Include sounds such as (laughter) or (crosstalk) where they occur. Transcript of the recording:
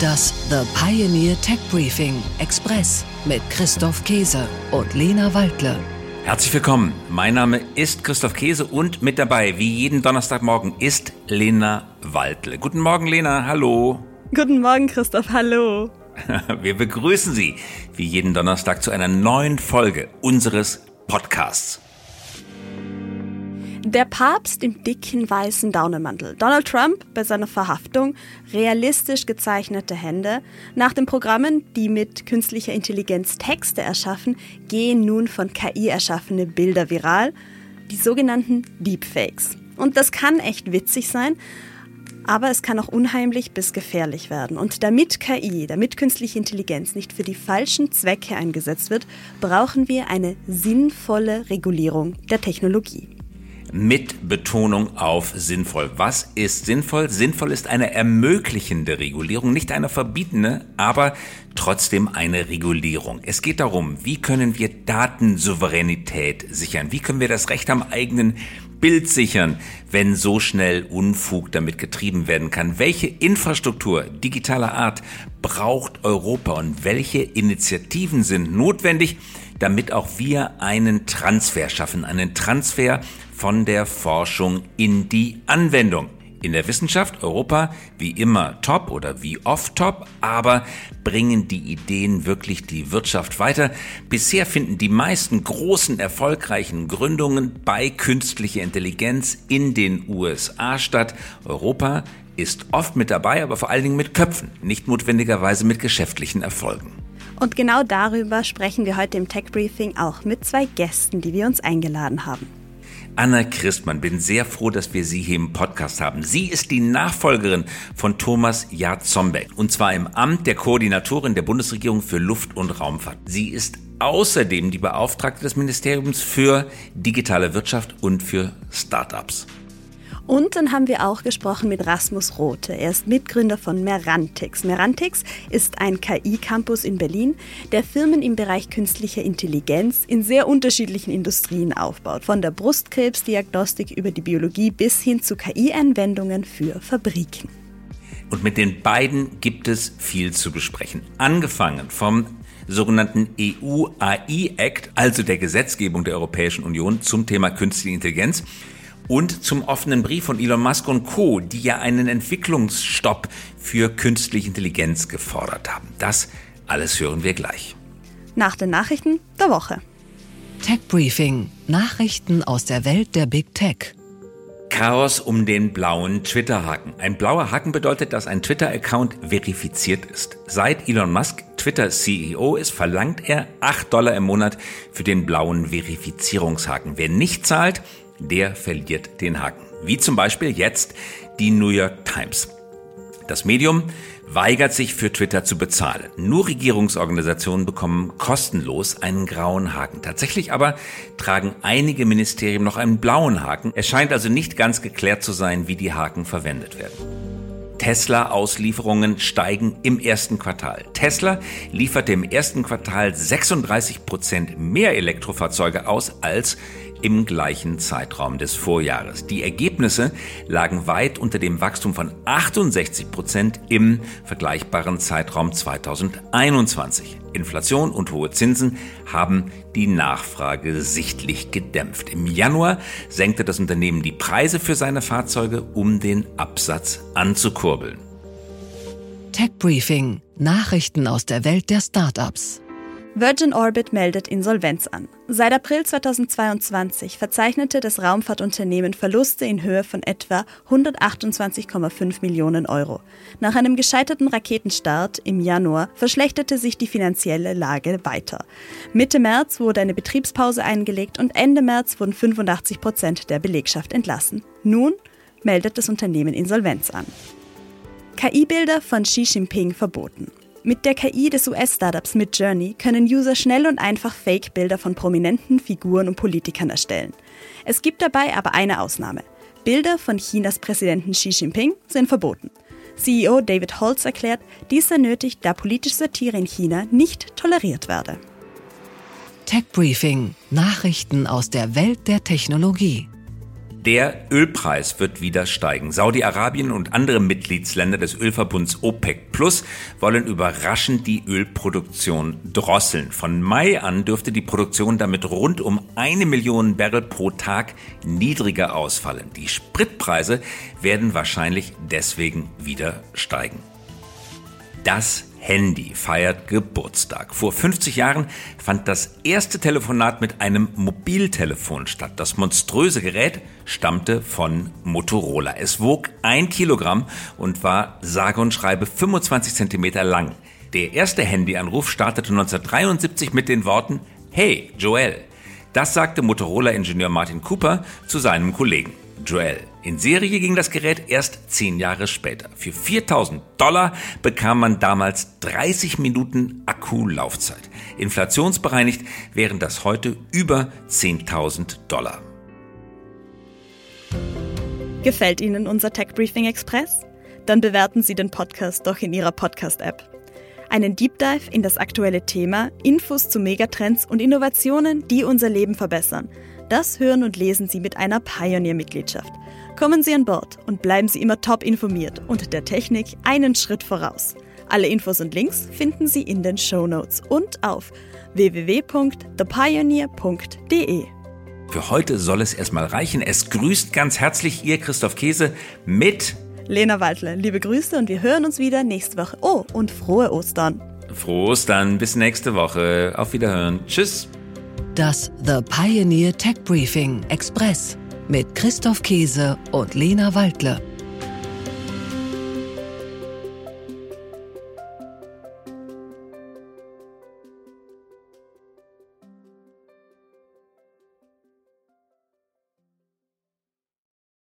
Das The Pioneer Tech Briefing Express mit Christoph Käse und Lena Waldle. Herzlich willkommen. Mein Name ist Christoph Käse und mit dabei, wie jeden Donnerstagmorgen, ist Lena Waldle. Guten Morgen, Lena. Hallo. Guten Morgen, Christoph. Hallo. (laughs) Wir begrüßen Sie wie jeden Donnerstag zu einer neuen Folge unseres Podcasts. Der Papst im dicken weißen Daunenmantel. Donald Trump bei seiner Verhaftung. Realistisch gezeichnete Hände. Nach den Programmen, die mit künstlicher Intelligenz Texte erschaffen, gehen nun von KI erschaffene Bilder viral. Die sogenannten Deepfakes. Und das kann echt witzig sein, aber es kann auch unheimlich bis gefährlich werden. Und damit KI, damit künstliche Intelligenz nicht für die falschen Zwecke eingesetzt wird, brauchen wir eine sinnvolle Regulierung der Technologie mit Betonung auf sinnvoll. Was ist sinnvoll? Sinnvoll ist eine ermöglichende Regulierung, nicht eine verbietende, aber trotzdem eine Regulierung. Es geht darum, wie können wir Datensouveränität sichern? Wie können wir das Recht am eigenen Bild sichern, wenn so schnell Unfug damit getrieben werden kann? Welche Infrastruktur digitaler Art braucht Europa und welche Initiativen sind notwendig, damit auch wir einen Transfer schaffen, einen Transfer von der Forschung in die Anwendung. In der Wissenschaft Europa wie immer top oder wie oft top, aber bringen die Ideen wirklich die Wirtschaft weiter? Bisher finden die meisten großen erfolgreichen Gründungen bei künstlicher Intelligenz in den USA statt. Europa ist oft mit dabei, aber vor allen Dingen mit Köpfen, nicht notwendigerweise mit geschäftlichen Erfolgen. Und genau darüber sprechen wir heute im Tech Briefing auch mit zwei Gästen, die wir uns eingeladen haben. Anna Christmann, bin sehr froh, dass wir Sie hier im Podcast haben. Sie ist die Nachfolgerin von Thomas Jarzombeck und zwar im Amt der Koordinatorin der Bundesregierung für Luft- und Raumfahrt. Sie ist außerdem die Beauftragte des Ministeriums für digitale Wirtschaft und für Startups. Und dann haben wir auch gesprochen mit Rasmus Rote. Er ist Mitgründer von Merantix. Merantix ist ein KI-Campus in Berlin, der Firmen im Bereich künstlicher Intelligenz in sehr unterschiedlichen Industrien aufbaut. Von der Brustkrebsdiagnostik über die Biologie bis hin zu KI-Anwendungen für Fabriken. Und mit den beiden gibt es viel zu besprechen. Angefangen vom sogenannten EU-AI-Act, also der Gesetzgebung der Europäischen Union zum Thema künstliche Intelligenz, und zum offenen Brief von Elon Musk und Co., die ja einen Entwicklungsstopp für künstliche Intelligenz gefordert haben. Das alles hören wir gleich. Nach den Nachrichten der Woche. Tech Briefing. Nachrichten aus der Welt der Big Tech. Chaos um den blauen Twitter-Haken. Ein blauer Haken bedeutet, dass ein Twitter-Account verifiziert ist. Seit Elon Musk Twitter-CEO ist, verlangt er 8 Dollar im Monat für den blauen Verifizierungshaken. Wer nicht zahlt, der verliert den Haken. Wie zum Beispiel jetzt die New York Times. Das Medium weigert sich für Twitter zu bezahlen. Nur Regierungsorganisationen bekommen kostenlos einen grauen Haken. Tatsächlich aber tragen einige Ministerien noch einen blauen Haken. Es scheint also nicht ganz geklärt zu sein, wie die Haken verwendet werden. Tesla-Auslieferungen steigen im ersten Quartal. Tesla lieferte im ersten Quartal 36 Prozent mehr Elektrofahrzeuge aus als im gleichen Zeitraum des Vorjahres. Die Ergebnisse lagen weit unter dem Wachstum von 68 Prozent im vergleichbaren Zeitraum 2021. Inflation und hohe Zinsen haben die Nachfrage sichtlich gedämpft. Im Januar senkte das Unternehmen die Preise für seine Fahrzeuge, um den Absatz anzukurbeln. Tech Briefing. Nachrichten aus der Welt der Startups. Virgin Orbit meldet Insolvenz an. Seit April 2022 verzeichnete das Raumfahrtunternehmen Verluste in Höhe von etwa 128,5 Millionen Euro. Nach einem gescheiterten Raketenstart im Januar verschlechterte sich die finanzielle Lage weiter. Mitte März wurde eine Betriebspause eingelegt und Ende März wurden 85 Prozent der Belegschaft entlassen. Nun meldet das Unternehmen Insolvenz an. KI-Bilder von Xi Jinping verboten. Mit der KI des US-Startups Midjourney können User schnell und einfach Fake-Bilder von prominenten Figuren und Politikern erstellen. Es gibt dabei aber eine Ausnahme. Bilder von Chinas Präsidenten Xi Jinping sind verboten. CEO David Holz erklärt, dies sei nötig, da politische Satire in China nicht toleriert werde. Tech Briefing: Nachrichten aus der Welt der Technologie. Der Ölpreis wird wieder steigen. Saudi-Arabien und andere Mitgliedsländer des Ölverbunds OPEC Plus wollen überraschend die Ölproduktion drosseln. Von Mai an dürfte die Produktion damit rund um eine Million Barrel pro Tag niedriger ausfallen. Die Spritpreise werden wahrscheinlich deswegen wieder steigen. Das Handy feiert Geburtstag. Vor 50 Jahren fand das erste Telefonat mit einem Mobiltelefon statt. Das monströse Gerät stammte von Motorola. Es wog ein Kilogramm und war sage und schreibe 25 Zentimeter lang. Der erste Handyanruf startete 1973 mit den Worten Hey, Joel. Das sagte Motorola-Ingenieur Martin Cooper zu seinem Kollegen. Joel. In Serie ging das Gerät erst zehn Jahre später. Für 4000 Dollar bekam man damals 30 Minuten Akkulaufzeit. Inflationsbereinigt wären das heute über 10.000 Dollar. Gefällt Ihnen unser Tech Briefing Express? Dann bewerten Sie den Podcast doch in Ihrer Podcast-App. Einen Deep Dive in das aktuelle Thema, Infos zu Megatrends und Innovationen, die unser Leben verbessern – das hören und lesen Sie mit einer Pioneer-Mitgliedschaft. Kommen Sie an Bord und bleiben Sie immer top informiert und der Technik einen Schritt voraus. Alle Infos und Links finden Sie in den Show Notes und auf www.thepioneer.de. Für heute soll es erstmal reichen. Es grüßt ganz herzlich Ihr Christoph Käse mit Lena Waldle. Liebe Grüße und wir hören uns wieder nächste Woche. Oh, und frohe Ostern. Frohe Ostern. Bis nächste Woche. Auf Wiederhören. Tschüss. Das The Pioneer Tech Briefing Express mit Christoph Käse und Lena Waldle.